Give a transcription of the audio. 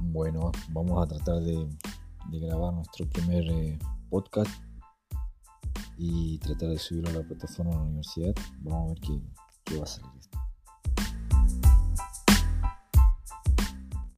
Bueno, vamos a tratar de, grabar nuestro primer eh, podcast y tratar de subirlo a la plataforma de la universidad. Vamos a ver qué, qué va a salir esto.